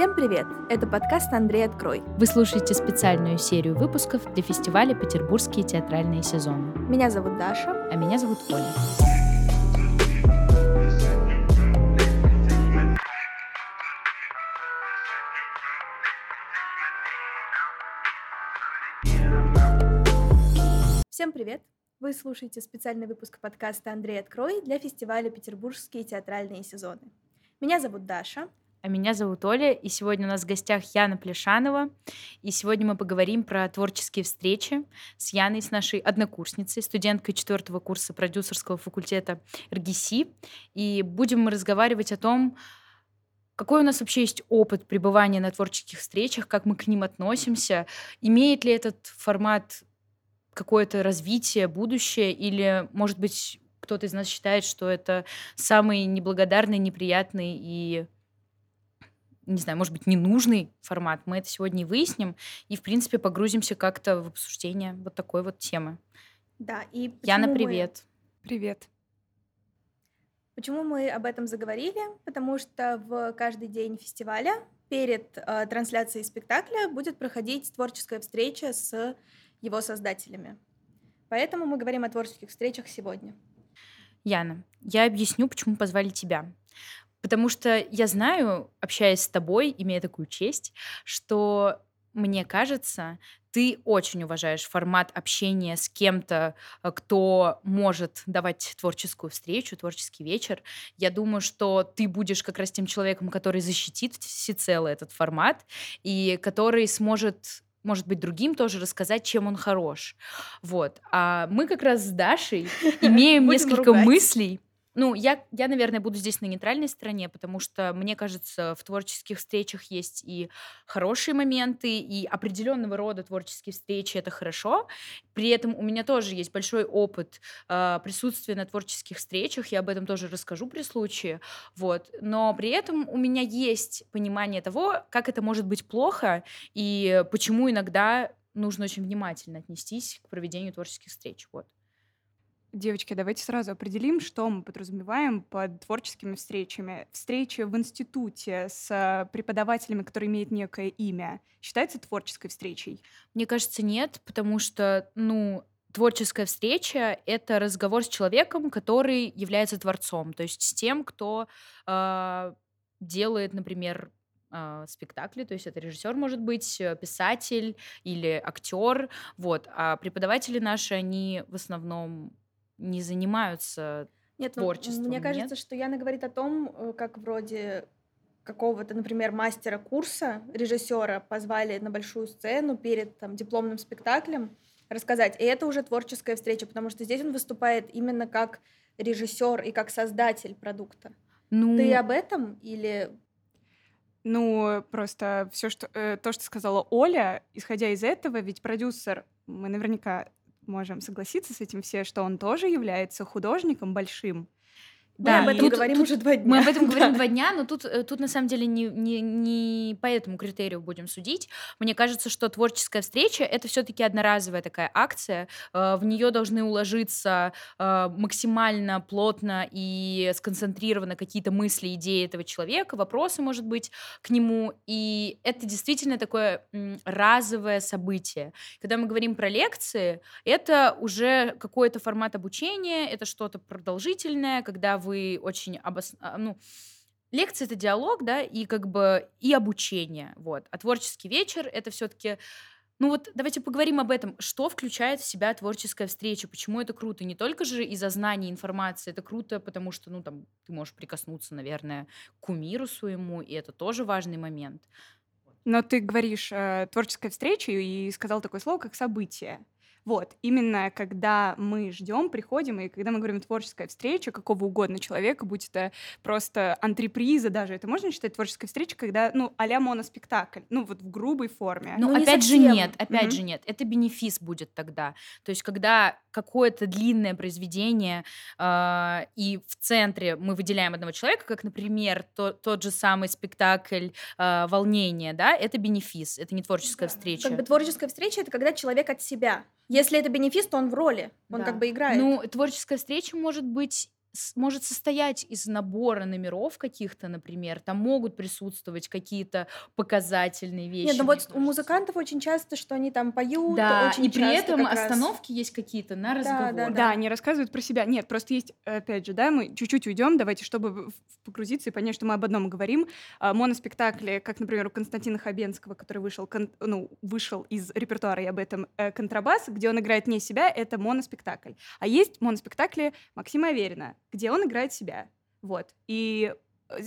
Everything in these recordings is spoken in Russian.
Всем привет! Это подкаст «Андрей, открой». Вы слушаете специальную серию выпусков для фестиваля «Петербургские театральные сезоны». Меня зовут Даша. А меня зовут Оля. Всем привет! Вы слушаете специальный выпуск подкаста «Андрей, открой» для фестиваля «Петербургские театральные сезоны». Меня зовут Даша. А меня зовут Оля, и сегодня у нас в гостях Яна Плешанова. И сегодня мы поговорим про творческие встречи с Яной, с нашей однокурсницей, студенткой четвертого курса продюсерского факультета РГСИ. И будем мы разговаривать о том, какой у нас вообще есть опыт пребывания на творческих встречах, как мы к ним относимся, имеет ли этот формат какое-то развитие, будущее, или, может быть, кто-то из нас считает, что это самый неблагодарный, неприятный и не знаю, может быть, ненужный формат. Мы это сегодня и выясним, и, в принципе, погрузимся как-то в обсуждение вот такой вот темы. Да, и Яна, привет. Мы... Привет. Почему мы об этом заговорили? Потому что в каждый день фестиваля перед э, трансляцией спектакля будет проходить творческая встреча с его создателями. Поэтому мы говорим о творческих встречах сегодня. Яна, я объясню, почему позвали тебя. Потому что я знаю, общаясь с тобой, имея такую честь, что мне кажется, ты очень уважаешь формат общения с кем-то, э, кто может давать творческую встречу, творческий вечер. Я думаю, что ты будешь как раз тем человеком, который защитит всецело этот формат и который сможет может быть, другим тоже рассказать, чем он хорош. Вот. А мы как раз с Дашей имеем несколько мыслей ну, я, я, наверное, буду здесь на нейтральной стороне, потому что, мне кажется, в творческих встречах есть и хорошие моменты, и определенного рода творческие встречи это хорошо. При этом у меня тоже есть большой опыт э, присутствия на творческих встречах, я об этом тоже расскажу при случае. Вот. Но при этом у меня есть понимание того, как это может быть плохо, и почему иногда нужно очень внимательно отнестись к проведению творческих встреч. Вот. Девочки, давайте сразу определим, что мы подразумеваем под творческими встречами. Встреча в институте с преподавателями, которые имеют некое имя, считается творческой встречей? Мне кажется, нет, потому что, ну, творческая встреча — это разговор с человеком, который является творцом, то есть с тем, кто э, делает, например, э, спектакли, то есть это режиссер может быть, э, писатель или актер, вот. А преподаватели наши, они в основном не занимаются нет, ну, творчеством. Мне кажется, нет? что Яна говорит о том, э, как вроде какого-то, например, мастера курса, режиссера позвали на большую сцену перед там, дипломным спектаклем рассказать. И это уже творческая встреча, потому что здесь он выступает именно как режиссер и как создатель продукта. Ну... Ты об этом или ну, просто все, что э, то, что сказала Оля, исходя из этого, ведь продюсер, мы наверняка можем согласиться с этим все, что он тоже является художником большим, да, мы об этом тут, говорим тут, уже два дня. Мы об этом говорим два дня, но тут, э, тут на самом деле не, не, не по этому критерию будем судить. Мне кажется, что творческая встреча это все-таки одноразовая такая акция. Э, в нее должны уложиться э, максимально плотно и сконцентрированно какие-то мысли, идеи этого человека, вопросы, может быть, к нему. И это действительно такое разовое событие. Когда мы говорим про лекции, это уже какой-то формат обучения, это что-то продолжительное, когда вы вы очень обос... А, ну, лекция это диалог, да, и как бы и обучение, вот. А творческий вечер это все-таки ну вот давайте поговорим об этом. Что включает в себя творческая встреча? Почему это круто? Не только же из-за знаний информации. Это круто, потому что, ну, там, ты можешь прикоснуться, наверное, к кумиру своему, и это тоже важный момент. Но ты говоришь э, творческая встреча и сказал такое слово, как событие. Вот, именно когда мы ждем, приходим, и когда мы говорим творческая встреча какого угодно человека, будь это просто антреприза даже, это можно считать творческой встречей, когда, ну, а-ля моноспектакль, ну, вот в грубой форме. Ну, ну опять же нет, опять mm-hmm. же нет, это бенефис будет тогда. То есть, когда какое-то длинное произведение, э, и в центре мы выделяем одного человека, как, например, то, тот же самый спектакль э, «Волнение», да, это бенефис, это не творческая да. встреча. Как бы творческая встреча — это когда человек от себя. Если это бенефис, то он в роли, он да. как бы играет. Ну, творческая встреча может быть может состоять из набора номеров каких-то, например. Там могут присутствовать какие-то показательные вещи. Нет, ну вот у музыкантов очень часто, что они там поют. Да, очень и при этом как раз- остановки есть какие-то на разговор. да, Да, они рассказывают про себя. Нет, просто есть, опять же, да, мы чуть-чуть уйдем, давайте, чтобы погрузиться и понять, что мы об одном говорим. А, Моноспектакли, как, например, у Константина Хабенского, который вышел, кон- ну, вышел из репертуара, я об этом, э, «Контрабас», где он играет не себя, это моноспектакль. А есть моноспектакли Максима Аверина, где он играет себя. Вот. И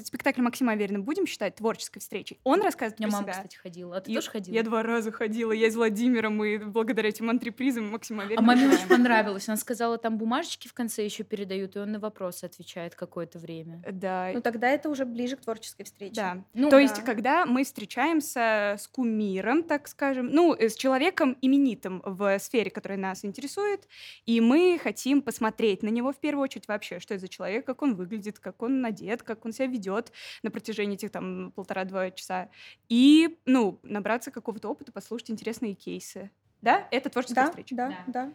спектакль Максима Аверина будем считать творческой встречей. Он рассказывает У меня про мама, себя. кстати, ходила. А ты Я- тоже ходила? Я два раза ходила, я с Владимиром, и благодаря этим антрепризам Максима Аверина. А маме очень понравилось. Она сказала, там бумажечки в конце еще передают, и он на вопросы отвечает какое-то время. Да, Ну тогда это уже ближе к творческой встрече. да. Ну, То есть, да. когда мы встречаемся с кумиром, так скажем, ну, э, с человеком именитым в сфере, которая нас интересует, и мы хотим посмотреть на него в первую очередь вообще, что это за человек, как он выглядит, как он одет, как он себя ведет на протяжении этих там полтора-два часа, и, ну, набраться какого-то опыта, послушать интересные кейсы. Да, это творческая Да, встреча. да, Да. да.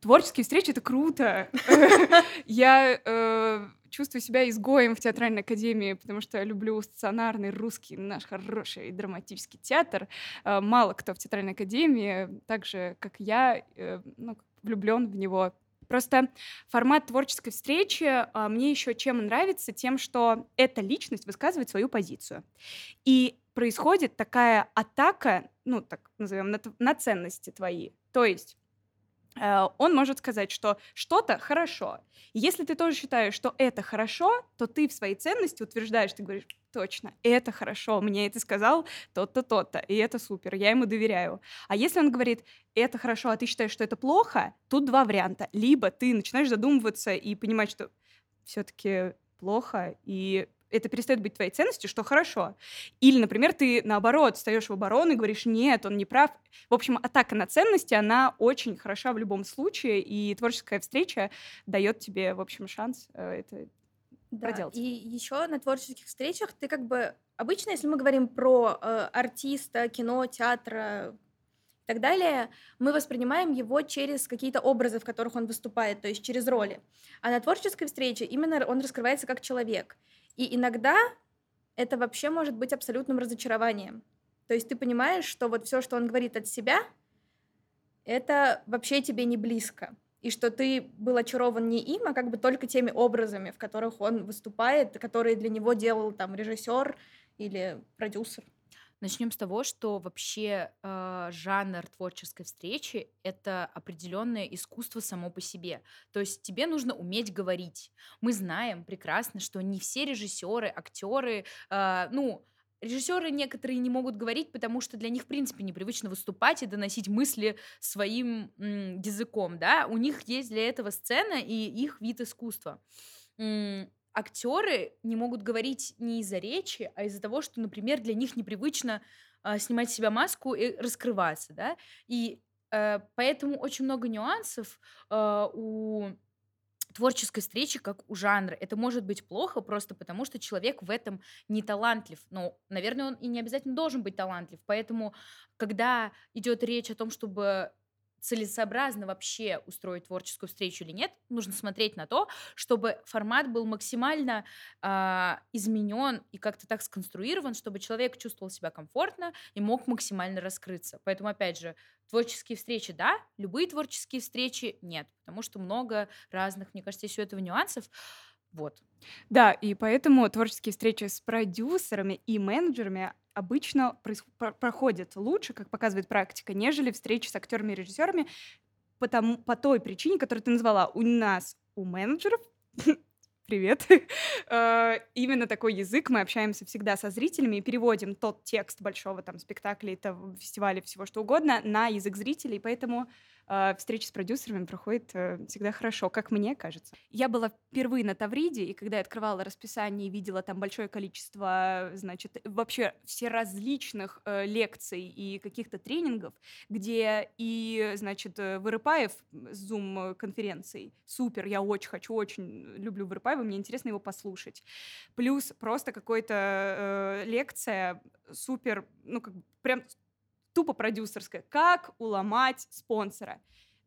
Творческие встречи это круто. Я э, чувствую себя изгоем в театральной академии, потому что люблю стационарный русский наш хороший драматический театр. Э, Мало кто в театральной академии, так же как я, э, ну, влюблен в него. Просто формат творческой встречи а, мне еще чем нравится, тем, что эта личность высказывает свою позицию. И происходит такая атака, ну, так назовем, на, на ценности твои. То есть э, он может сказать, что что-то хорошо. Если ты тоже считаешь, что это хорошо, то ты в своей ценности утверждаешь, ты говоришь, точно, это хорошо, мне это сказал тот-то, тот-то, и это супер, я ему доверяю. А если он говорит, это хорошо, а ты считаешь, что это плохо, тут два варианта. Либо ты начинаешь задумываться и понимать, что все-таки плохо, и это перестает быть твоей ценностью, что хорошо. Или, например, ты наоборот встаешь в оборону и говоришь, нет, он не прав. В общем, атака на ценности, она очень хороша в любом случае, и творческая встреча дает тебе, в общем, шанс э, это Да, проделать. И еще на творческих встречах ты как бы... Обычно, если мы говорим про э, артиста, кино, театра и так далее, мы воспринимаем его через какие-то образы, в которых он выступает, то есть через роли. А на творческой встрече именно он раскрывается как человек. И иногда это вообще может быть абсолютным разочарованием. То есть ты понимаешь, что вот все, что он говорит от себя, это вообще тебе не близко. И что ты был очарован не им, а как бы только теми образами, в которых он выступает, которые для него делал там режиссер или продюсер. Начнем с того, что вообще э, жанр творческой встречи это определенное искусство само по себе. То есть тебе нужно уметь говорить. Мы знаем прекрасно, что не все режиссеры, актеры, э, ну режиссеры некоторые не могут говорить, потому что для них в принципе непривычно выступать и доносить мысли своим м, языком, да. У них есть для этого сцена и их вид искусства. М, актеры не могут говорить не из-за речи, а из-за того, что, например, для них непривычно а, снимать с себя маску и раскрываться, да, и э, поэтому очень много нюансов а, у творческой встречи, как у жанра. Это может быть плохо просто потому, что человек в этом не талантлив. Ну, наверное, он и не обязательно должен быть талантлив. Поэтому, когда идет речь о том, чтобы целесообразно вообще устроить творческую встречу или нет, нужно смотреть на то, чтобы формат был максимально а, изменен и как-то так сконструирован, чтобы человек чувствовал себя комфортно и мог максимально раскрыться. Поэтому, опять же, творческие встречи, да, любые творческие встречи нет, потому что много разных, мне кажется, у этого нюансов. Вот. Да, и поэтому творческие встречи с продюсерами и менеджерами обычно проходят лучше, как показывает практика, нежели встречи с актерами и режиссерами, потому, по той причине, которую ты назвала. У нас, у менеджеров, привет, э, именно такой язык, мы общаемся всегда со зрителями и переводим тот текст большого там спектакля, это фестиваля, всего что угодно, на язык зрителей, поэтому встречи с продюсерами проходят э, всегда хорошо, как мне кажется. Я была впервые на Тавриде, и когда я открывала расписание и видела там большое количество, значит, вообще все различных э, лекций и каких-то тренингов, где и, значит, э, Вырыпаев с Zoom-конференцией, супер, я очень хочу, очень люблю Вырыпаева, мне интересно его послушать. Плюс просто какая-то э, лекция супер, ну, как прям тупо продюсерская. Как уломать спонсора?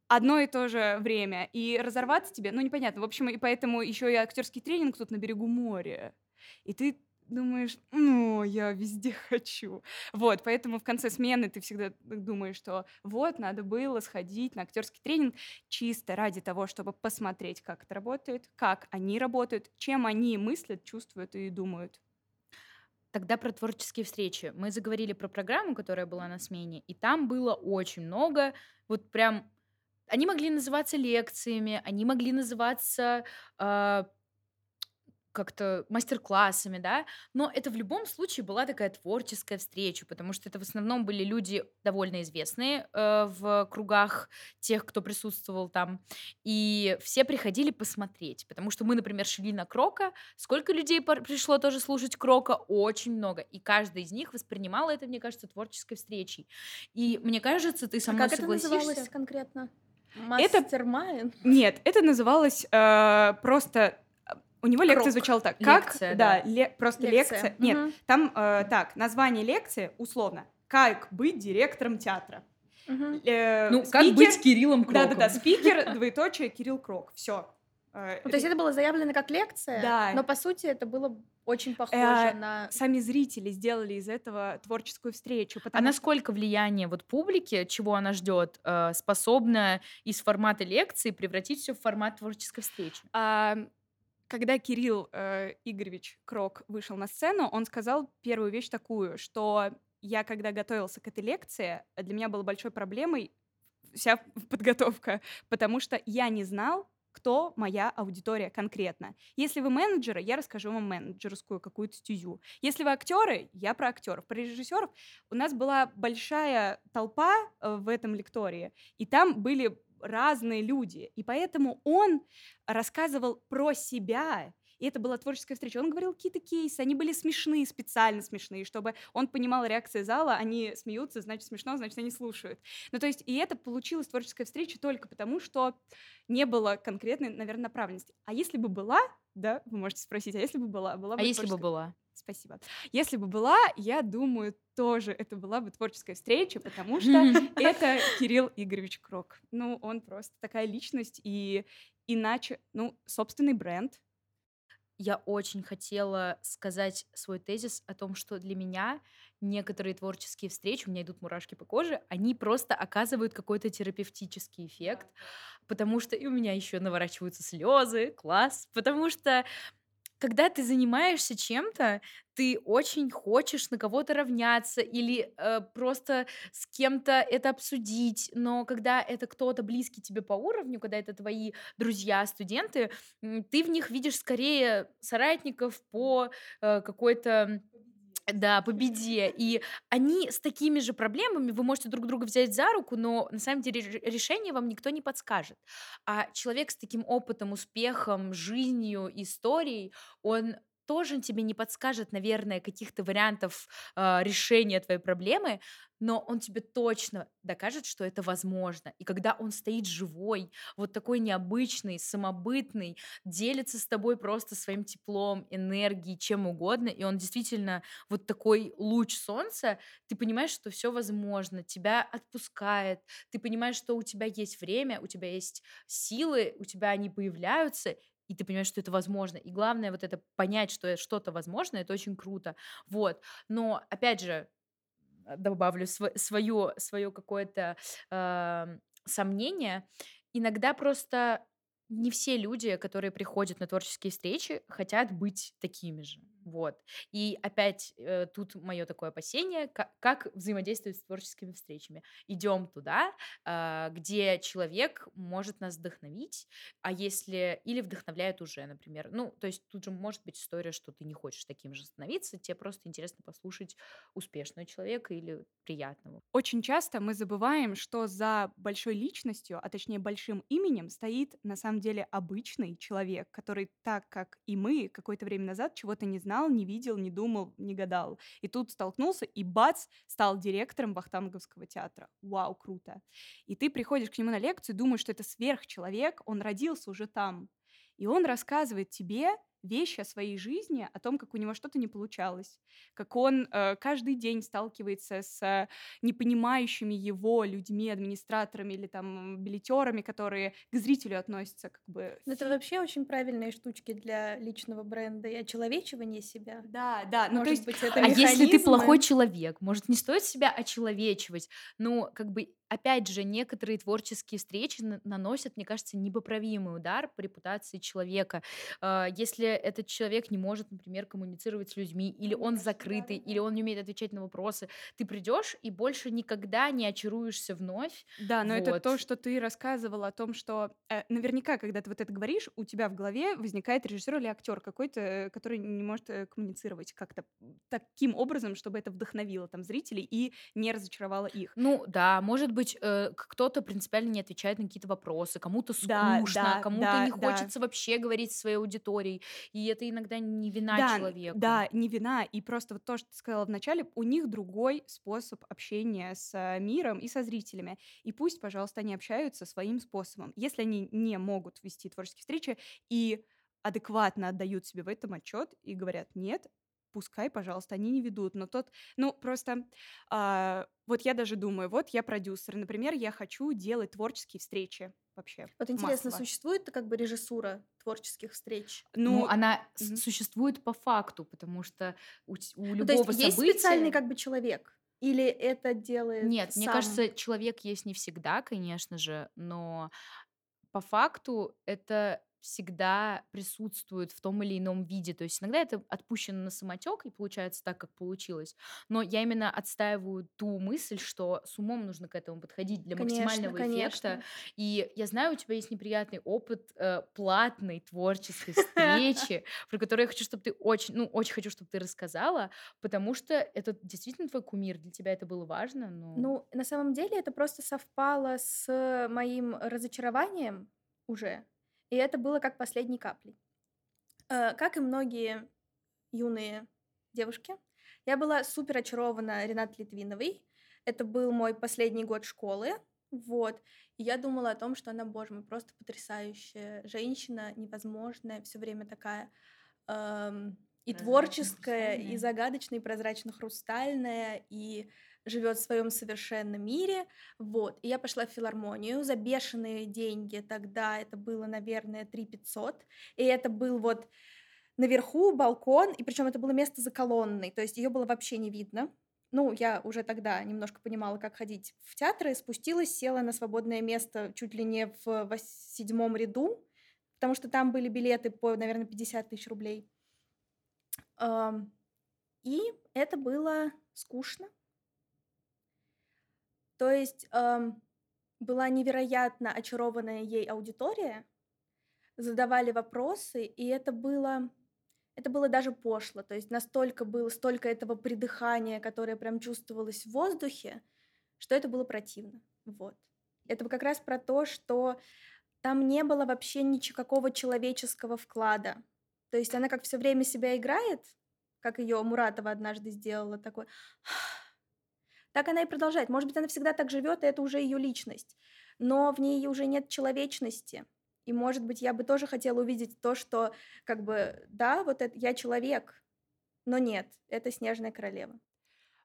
одно и то же время, и разорваться тебе, ну, непонятно. В общем, и поэтому еще и актерский тренинг тут на берегу моря. И ты думаешь, ну, я везде хочу. Вот, поэтому в конце смены ты всегда думаешь, что вот, надо было сходить на актерский тренинг чисто ради того, чтобы посмотреть, как это работает, как они работают, чем они мыслят, чувствуют и думают. Тогда про творческие встречи. Мы заговорили про программу, которая была на смене, и там было очень много, вот прям... Они могли называться лекциями, они могли называться э, как-то мастер-классами, да, но это в любом случае была такая творческая встреча, потому что это в основном были люди довольно известные э, в кругах тех, кто присутствовал там, и все приходили посмотреть, потому что мы, например, шли на Крока, сколько людей пришло тоже слушать Крока? Очень много, и каждый из них воспринимал это, мне кажется, творческой встречей, и мне кажется, ты со а мной как согласишься? это называлось конкретно? Мастер-майн? Это... Нет, это называлось э, просто у него лекция Крок. звучала так. Как, лекция, да, да. Ле, просто лекция. лекция. Нет, угу. там э, так, название лекции условно. Как быть директором театра. Угу. Э, ну, спикер, как быть Кириллом Кроком. Да-да-да, спикер, двоеточие, Кирилл Крок. Все. Э, ну, то есть это было заявлено как лекция, да. но по сути это было очень похоже э, на... Сами зрители сделали из этого творческую встречу. А насколько влияние вот публики, чего она ждет, э, способно из формата лекции превратить все в формат творческой встречи? А, когда Кирилл э, Игоревич Крок вышел на сцену, он сказал первую вещь такую, что я, когда готовился к этой лекции, для меня была большой проблемой вся подготовка, потому что я не знал, кто моя аудитория конкретно. Если вы менеджеры, я расскажу вам менеджерскую какую-то стезю. Если вы актеры, я про актеров. Про режиссеров у нас была большая толпа э, в этом лектории, и там были разные люди. И поэтому он рассказывал про себя, и это была творческая встреча. Он говорил какие-то кейсы, они были смешные, специально смешные, чтобы он понимал реакции зала, они смеются, значит смешно, значит они слушают. Ну то есть и это получилась творческая встреча только потому, что не было конкретной, наверное, направленности. А если бы была, да, вы можете спросить, а если бы была? была бы а если бы была? Спасибо. Если бы была, я думаю, тоже это была бы творческая встреча, потому что это Кирилл Игоревич Крок. Ну, он просто такая личность, и иначе, ну, собственный бренд. Я очень хотела сказать свой тезис о том, что для меня некоторые творческие встречи, у меня идут мурашки по коже, они просто оказывают какой-то терапевтический эффект, потому что и у меня еще наворачиваются слезы, класс, потому что когда ты занимаешься чем-то, ты очень хочешь на кого-то равняться или э, просто с кем-то это обсудить, но когда это кто-то близкий тебе по уровню, когда это твои друзья, студенты, ты в них видишь скорее соратников по э, какой-то да, по беде. И они с такими же проблемами, вы можете друг друга взять за руку, но на самом деле решение вам никто не подскажет. А человек с таким опытом, успехом, жизнью, историей, он тоже тебе не подскажет, наверное, каких-то вариантов э, решения твоей проблемы, но он тебе точно докажет, что это возможно. И когда он стоит живой, вот такой необычный, самобытный, делится с тобой просто своим теплом, энергией, чем угодно, и он действительно вот такой луч солнца, ты понимаешь, что все возможно, тебя отпускает, ты понимаешь, что у тебя есть время, у тебя есть силы, у тебя они появляются, и ты понимаешь, что это возможно. И главное вот это понять, что что-то возможно, это очень круто. Вот. Но, опять же, а, добавлю св- свое, свое какое-то э, сомнение. Иногда просто не все люди, которые приходят на творческие встречи, хотят быть такими же. Вот. И опять э, тут мое такое опасение, как, как взаимодействовать с творческими встречами. Идем туда, э, где человек может нас вдохновить, а если или вдохновляет уже, например. Ну, то есть тут же может быть история, что ты не хочешь таким же становиться, тебе просто интересно послушать успешного человека или приятного. Очень часто мы забываем, что за большой личностью, а точнее большим именем, стоит на самом деле обычный человек, который так как и мы какое-то время назад чего-то не знал, не видел, не думал, не гадал. И тут столкнулся, и бац, стал директором Вахтанговского театра. Вау, круто. И ты приходишь к нему на лекцию, думаешь, что это сверхчеловек, он родился уже там. И он рассказывает тебе вещи о своей жизни, о том, как у него что-то не получалось, как он э, каждый день сталкивается с непонимающими его людьми, администраторами или там билетерами, которые к зрителю относятся как бы. Ну, это вообще очень правильные штучки для личного бренда и очеловечивания себя. Да, да. Ну, Может то есть, быть, это А если ты плохой механизмы. человек, может, не стоит себя очеловечивать? Ну, как бы, опять же, некоторые творческие встречи на- наносят, мне кажется, непоправимый удар по репутации человека. А, Если этот человек не может, например, коммуницировать с людьми, или он закрытый, или он не умеет отвечать на вопросы, ты придешь и больше никогда не очаруешься вновь. Да, но это то, Вот. что ты рассказывала о том, что э, наверняка, когда ты вот это говоришь, у тебя в голове возникает режиссер или актер какой-то, э, который не может э, коммуницировать как-то таким образом, чтобы это вдохновило там зрителей и не разочаровало их. Ну да, может быть, э, к- кто-то принципиально не отвечает на какие-то вопросы, кому-то Да, скучно, да, кому-то да, не да. хочется вообще говорить со своей аудиторией, и это иногда не вина Да, человека. да, не вина. И просто вот то, что ты сказала вначале, у них другой способ общения с э, миром и со зрителями. И пусть, пожалуйста, они общаются своим способом. Если они не могут вести творческие встречи и адекватно отдают себе в этом отчет и говорят нет, пускай, пожалуйста, они не ведут. Но тот, ну просто, а, вот я даже думаю, вот я продюсер, например, я хочу делать творческие встречи вообще. Вот интересно, массово. существует как бы режиссура творческих встреч? Ну, Ну, она мгм. существует по факту, потому что у, у Ну, то есть любого есть события... специальный как бы человек? Или это делает Нет, мне сам? кажется, человек есть не всегда, конечно же, но по факту это всегда присутствует в том или ином виде. То есть иногда это отпущено на самотек и получается так, как получилось. Но я именно отстаиваю ту мысль, что с умом нужно к этому подходить для Конечно, максимального эффекта. конечно. И я знаю, у тебя есть неприятный опыт э, платной творческой встречи, про которую я хочу, чтобы ты очень, ну, очень хочу, чтобы ты рассказала, потому что это действительно твой кумир, для тебя это было важно, но... Ну, на самом деле это просто совпало с моим разочарованием уже, и это было как последней каплей. Э, Как и многие юные девушки, я была супер очарована Ренатой Литвиновой. Это был мой последний год школы, вот. И я думала о том, что она, боже мой, просто потрясающая женщина, невозможная, все время такая эм, и творческая, и загадочная, и прозрачно-хрустальная, и живет в своем совершенном мире. Вот. И я пошла в филармонию за бешеные деньги. Тогда это было, наверное, 3 500. И это был вот наверху балкон, и причем это было место за колонной, то есть ее было вообще не видно. Ну, я уже тогда немножко понимала, как ходить в театры, спустилась, села на свободное место чуть ли не в седьмом ряду, потому что там были билеты по, наверное, 50 тысяч рублей. И это было скучно. То есть ам, была невероятно очарованная ей аудитория, задавали вопросы, и это было, это было даже пошло. То есть настолько было, столько этого придыхания, которое прям чувствовалось в воздухе, что это было противно. Вот. Это как раз про то, что там не было вообще никакого человеческого вклада. То есть она как все время себя играет, как ее Муратова однажды сделала, такой... Так она и продолжает. Может быть, она всегда так живет, и это уже ее личность. Но в ней уже нет человечности. И, может быть, я бы тоже хотела увидеть то, что, как бы, да, вот это я человек, но нет, это снежная королева.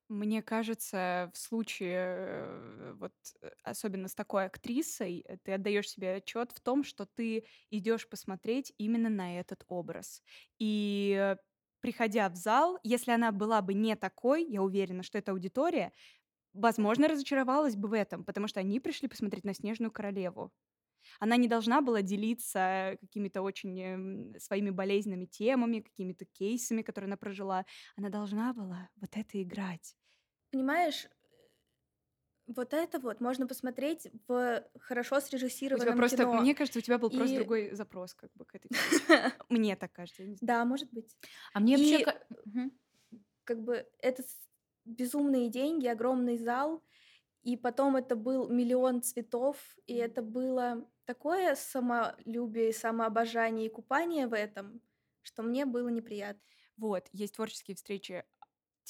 Мне кажется, в случае, э, вот э, особенно с такой актрисой, э, ты отдаешь себе отчет в том, что ты идешь посмотреть именно на этот образ. И приходя в зал, если она была бы не такой, я уверена, что эта аудитория, возможно, разочаровалась бы в этом, потому что они пришли посмотреть на Снежную королеву. Она не должна была делиться какими-то очень эм, своими болезненными темами, какими-то кейсами, которые она прожила. Она должна была вот это играть. Понимаешь, вот это вот можно посмотреть в хорошо У тебя срежиссированном просто, кино. мне кажется, у тебя был просто И- другой запрос как бы к этой. Мне так кажется. Да, может быть. А мне вообще... Как бы это безумные деньги, огромный зал, и потом это был миллион цветов, и это было такое самолюбие, самообожание и купание в этом, что мне было неприятно. Вот, есть творческие встречи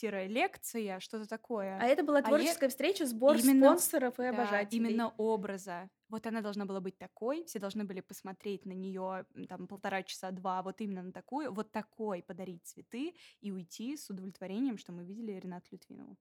лекция, что-то такое. А это была А творческая встреча, сбор именно- спонсоров и Да, обожателей. именно образа. вот она должна была быть такой, все должны были посмотреть на нее там полтора часа, два, вот именно на такую, вот такой подарить цветы и уйти с удовлетворением, что мы видели Ренату Литвинову.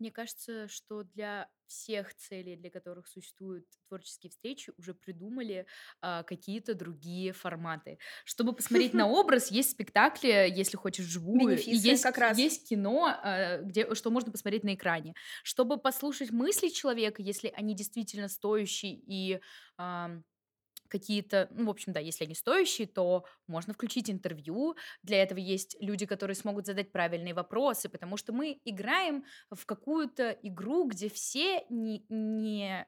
Мне кажется, что для всех целей, для которых существуют творческие встречи, уже придумали а, какие-то другие форматы. Чтобы посмотреть на образ, есть спектакли, если хочешь вживую, и есть, как раз. есть кино, а, где, что можно посмотреть на экране. Чтобы послушать мысли человека, если они действительно стоящие и а, какие-то, ну, в общем, да, если они стоящие, то можно включить интервью. Для этого есть люди, которые смогут задать правильные вопросы, потому что мы играем в какую-то игру, где все не, не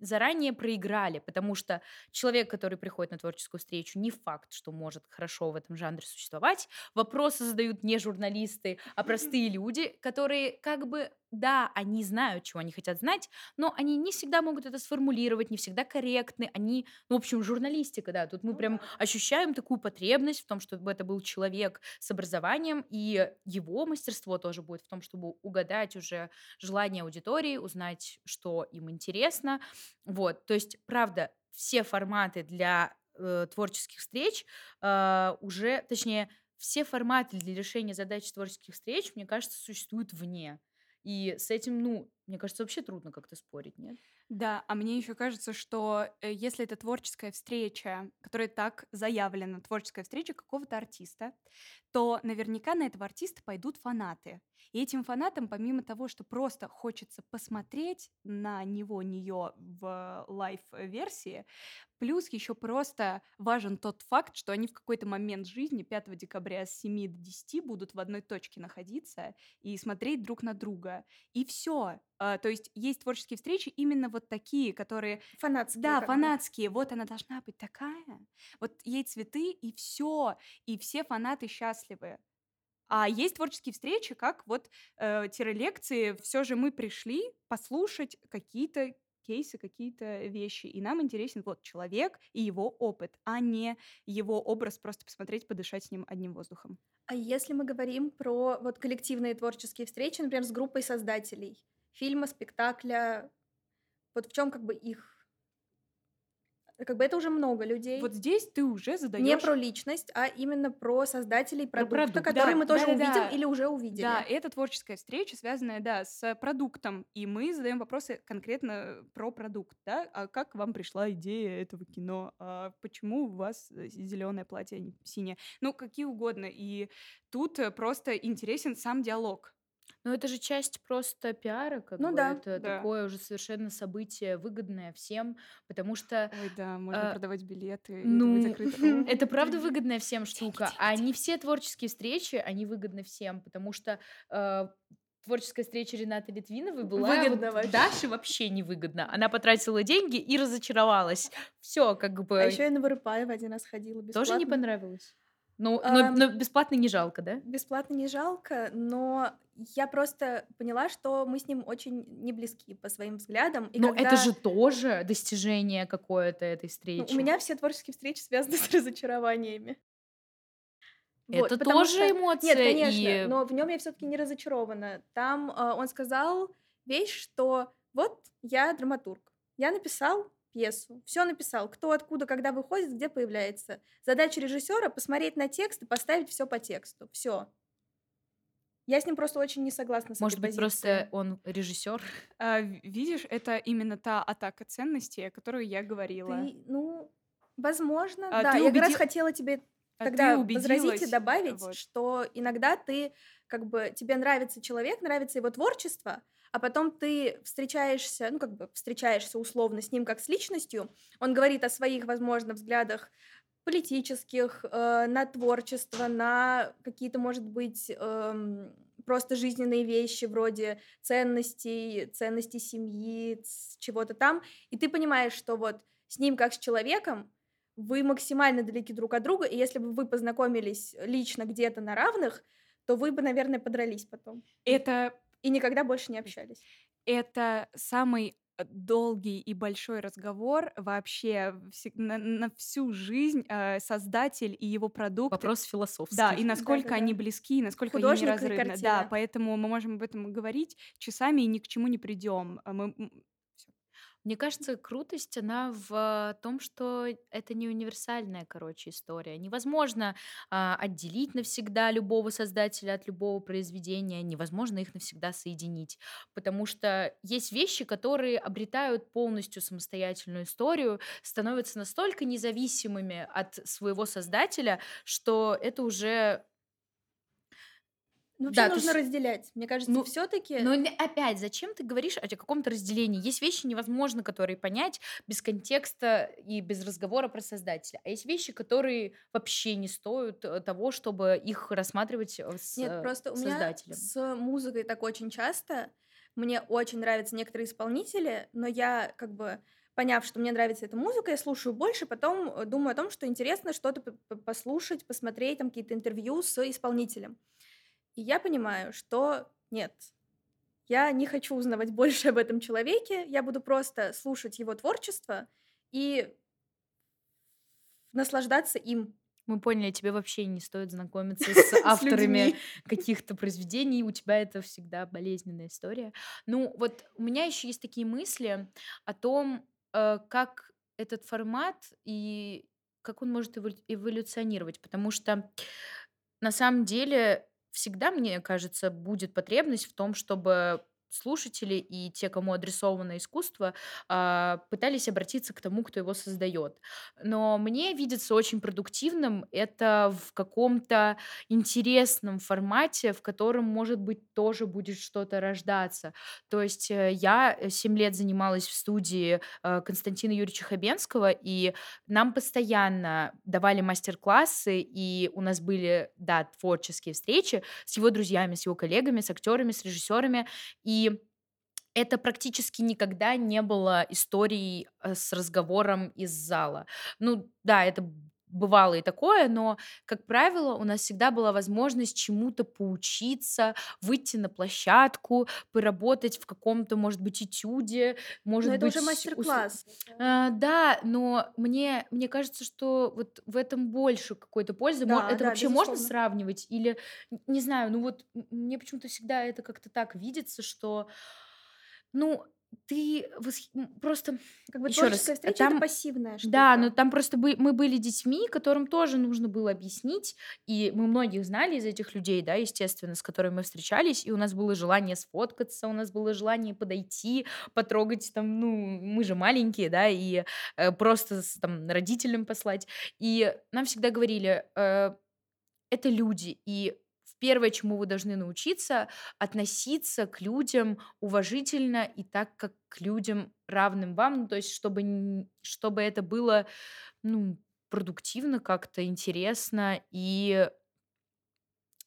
заранее проиграли, потому что человек, который приходит на творческую встречу, не факт, что может хорошо в этом жанре существовать. Вопросы задают не журналисты, а простые люди, которые как бы да, они знают, чего они хотят знать, но они не всегда могут это сформулировать, не всегда корректны. Они, ну, в общем, журналистика, да, тут мы ну, прям ощущаем такую потребность в том, чтобы это был человек с образованием, и его мастерство тоже будет в том, чтобы угадать уже желание аудитории, узнать, что им интересно. Вот, то есть, правда, все форматы для э, творческих встреч э, уже, точнее, все форматы для решения задач творческих встреч, мне кажется, существуют вне. И с этим, ну, мне кажется, вообще трудно как-то спорить, нет? Да, а мне еще кажется, что э, если это творческая встреча, которая так заявлена, творческая встреча какого-то артиста, то наверняка на этого артиста пойдут фанаты. И этим фанатам, помимо того, что просто хочется посмотреть на него, нее в live-версии, плюс еще просто важен тот факт, что они в какой-то момент жизни 5 декабря с 7 до 10 будут в одной точке находиться и смотреть друг на друга. И все. А, то есть есть творческие встречи именно вот такие, которые... Фанатские. Да, фанатские. Вот она должна быть такая. Вот ей цветы, и все. И все фанаты счастливы. А есть творческие встречи, как вот э, лекции Все же мы пришли послушать какие-то кейсы, какие-то вещи. И нам интересен вот человек и его опыт, а не его образ просто посмотреть, подышать с ним одним воздухом. А если мы говорим про вот коллективные творческие встречи, например, с группой создателей, фильма, спектакля. Вот в чем как бы их как бы это уже много людей. Вот здесь ты уже задаешь... Не про личность, а именно про создателей продукта, продукт. который да, мы тоже да, увидим да. или уже увидели. Да, это творческая встреча, связанная, да, с продуктом. И мы задаем вопросы конкретно про продукт, да. А как вам пришла идея этого кино? А почему у вас зеленое платье, а не синее? Ну, какие угодно. И тут просто интересен сам диалог ну, это же часть просто пиара, как Ну бы. да, Это да. такое уже совершенно событие выгодное всем, потому что Ой, да, можно э, продавать билеты ну, это правда выгодная всем штука. А не все творческие встречи, они выгодны всем, потому что э, творческая встреча Ренаты Литвиновой была Выгодно вот вообще. Даше вообще невыгодно. Она потратила деньги и разочаровалась. Все, как бы. А еще я на Вырыпаева один раз ходила бесплатно. Тоже не понравилось? Ну, но, но бесплатно не жалко, да? Бесплатно не жалко, но я просто поняла, что мы с ним очень не близки по своим взглядам. И но когда... это же тоже достижение какое-то этой встречи. Ну, у меня все творческие встречи связаны с разочарованиями. Это вот, тоже что... эмоция. Нет, конечно, и... но в нем я все-таки не разочарована. Там э, он сказал вещь, что вот я драматург, я написал пьесу, все написал, кто, откуда, когда выходит, где появляется. Задача режиссера посмотреть на текст и поставить все по тексту. Все. Я с ним просто очень не согласна с Может быть, просто он режиссер? А, видишь, это именно та атака ценностей, о которой я говорила. Ты, ну, возможно, а, да. Я убеди... как раз хотела тебе а тогда возразить и добавить, вот. что иногда ты как бы тебе нравится человек, нравится его творчество, а потом ты встречаешься, ну, как бы встречаешься условно с ним как с личностью, он говорит о своих, возможно, взглядах политических, э, на творчество, на какие-то, может быть, э, просто жизненные вещи вроде ценностей, ценностей семьи, чего-то там, и ты понимаешь, что вот с ним как с человеком вы максимально далеки друг от друга, и если бы вы познакомились лично где-то на равных, то вы бы, наверное, подрались потом. Это и никогда больше не общались. Это самый э, долгий и большой разговор вообще на, на всю жизнь э, создатель и его продукт. Вопрос философский. Да, и насколько да, да, они да. близки, насколько Художник они неразрывны. Да, поэтому мы можем об этом говорить часами и ни к чему не придем. А мы Мне кажется, крутость, она в том, что это не универсальная, короче, история. Невозможно а, отделить навсегда любого создателя от любого произведения, невозможно их навсегда соединить, потому что есть вещи, которые обретают полностью самостоятельную историю, становятся настолько независимыми от своего создателя, что это уже ну, вообще Да, нужно есть, разделять. Мне кажется, ну, все-таки но опять, зачем ты говоришь о каком-то разделении? Есть вещи невозможно, которые понять без контекста и без разговора про создателя. А есть вещи, которые вообще не стоят э, того, чтобы их рассматривать э, с Нет, э, просто у меня создателем. с музыкой так очень часто. Мне очень нравятся некоторые исполнители, но я как бы поняв, что мне нравится эта музыка, я слушаю больше, потом думаю о том, что интересно что-то послушать, посмотреть там какие-то интервью с исполнителем. И я понимаю, что нет, я не хочу узнавать больше об этом человеке, я буду просто слушать его творчество и наслаждаться им. Мы поняли, тебе вообще не стоит знакомиться с авторами каких-то произведений, у тебя это всегда болезненная история. Ну, вот у меня еще есть такие мысли о том, э, как этот формат и как он может эволю- эволюционировать, потому что на самом деле всегда, мне кажется, будет потребность в том, чтобы слушатели и те, кому адресовано искусство, а, пытались обратиться к тому, кто его создает. Но мне видится очень продуктивным это в каком-то интересном формате, в котором, может быть, тоже будет что-то рождаться. То есть э, я 7 лет занималась в студии э, Константина Юрьевича Хабенского, и нам постоянно давали мастер-классы, и у нас были, да, творческие встречи с его друзьями, с его коллегами, с актерами, с режиссерами. И это практически никогда не было историей э, с разговором из зала. Ну да, это бывало и такое, но, как правило, у нас всегда была возможность чему-то поучиться, выйти на площадку, поработать в каком-то, может быть, этюде, может Но это быть... уже ус- мастер-класс. а, да, но мне, мне кажется, что вот в этом больше какой-то пользы. Да, это да, вообще можно безусловно. сравнивать? Или, не знаю, ну вот мне почему-то всегда это как-то так видится, что, ну, ты восх- просто... Как бы Еще раз, творческая встреча там- это пассивная штука. Да, но там просто бы- мы были детьми, которым тоже нужно было объяснить, и мы многих знали из этих людей, да, естественно, с которыми мы встречались, и у нас было желание сфоткаться, у нас было желание подойти, потрогать там, ну, мы же маленькие, да, и э, просто с, там родителям послать. И нам всегда говорили, э, это люди, и первое, чему вы должны научиться, относиться к людям уважительно и так, как к людям равным вам, ну, то есть чтобы, чтобы это было, ну, продуктивно как-то, интересно и,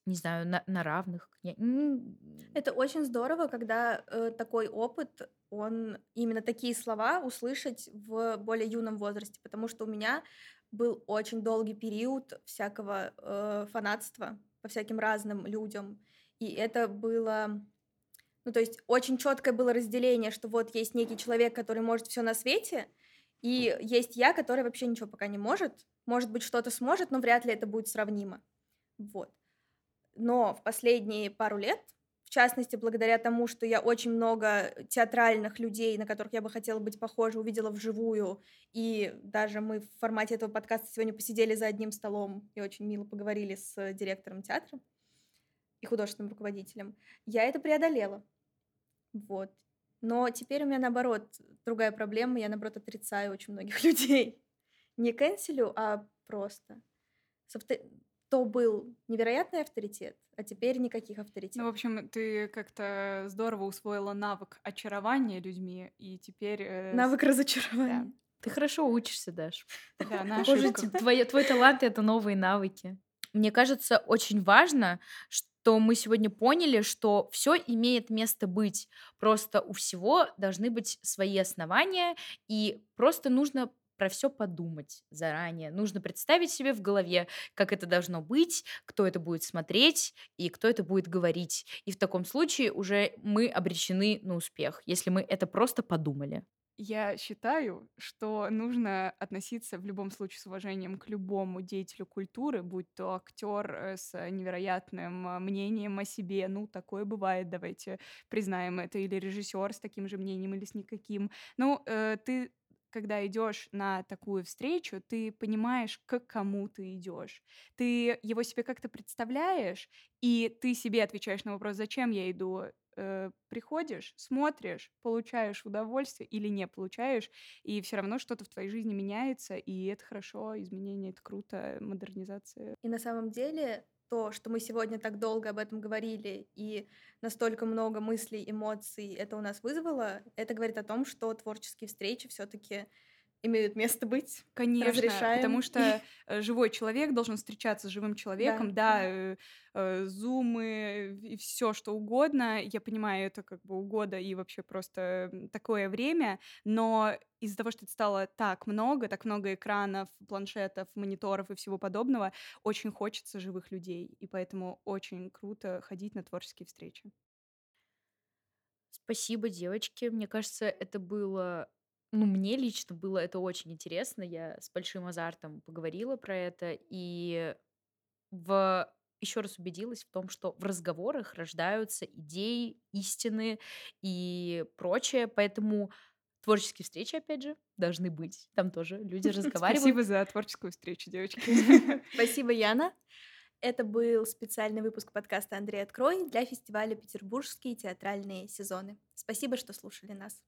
не знаю, на, на равных. Это очень здорово, когда э, такой опыт, он именно такие слова услышать в более юном возрасте, потому что у меня был очень долгий период всякого э, фанатства по всяким разным людям, и это было, ну то есть очень четкое было разделение, что вот есть некий человек, который может все на свете, и есть я, который вообще ничего пока не может, может быть что-то сможет, но вряд ли это будет сравнимо, вот. Но в последние пару лет, в частности, благодаря тому, что я очень много театральных людей, на которых я бы хотела быть похожа, увидела вживую, и даже мы в формате этого подкаста сегодня посидели за одним столом и очень мило поговорили с директором театра и художественным руководителем, я это преодолела. Вот. Но теперь у меня, наоборот, другая проблема, я, наоборот, отрицаю очень многих людей. Не канцелю, а просто. То был невероятный авторитет, а теперь никаких Ну, в авторитетов. общем, ты как-то здорово усвоила навык очарования людьми, и теперь... э, Навык разочарования. Ты хорошо учишься, Даш. Да, на Похоже, ошибку. ти- твоя- твой талант — это новые навыки. Мне кажется, очень важно, что мы сегодня поняли, что все имеет место быть. Просто у всего должны быть свои основания, и просто нужно про все подумать заранее. Нужно представить себе в голове, как это должно быть, кто это будет смотреть и кто это будет говорить. И в таком случае уже мы обречены на успех, если мы это просто подумали. Я считаю, что нужно относиться в любом случае с уважением к любому деятелю культуры, будь то актер э, с невероятным а, мнением о себе, ну, такое бывает, давайте признаем это, или режиссер с таким же мнением, или с никаким. Ну, э, ты когда идешь на такую встречу, ты понимаешь, к кому ты идешь. Ты его себе как-то представляешь, и ты себе отвечаешь на вопрос, зачем я иду. Э, приходишь, смотришь, получаешь удовольствие или не получаешь, и все равно что-то в твоей жизни меняется, и это хорошо, изменение это круто, модернизация. И на самом деле то, что мы сегодня так долго об этом говорили и настолько много мыслей, эмоций это у нас вызвало, это говорит о том, что творческие встречи все-таки имеют место быть. Конечно, разрешаем. потому что э, живой человек должен встречаться с живым человеком, да, да э, э, зумы и все что угодно. Я понимаю, это как бы угода и вообще просто такое время, но из-за того, что это стало так много, так много экранов, планшетов, мониторов и всего подобного, очень хочется живых людей, и поэтому очень круто ходить на творческие встречи. Спасибо, девочки. Мне кажется, это было ну, мне лично было это очень интересно. Я с большим азартом поговорила про это и в еще раз убедилась в том, что в разговорах рождаются идеи, истины и прочее. Поэтому творческие встречи, опять же, должны быть. Там тоже люди разговаривают. Спасибо за творческую встречу, девочки. Спасибо, Яна. Это был специальный выпуск подкаста «Андрей, открой» для фестиваля «Петербургские театральные сезоны». Спасибо, что слушали нас.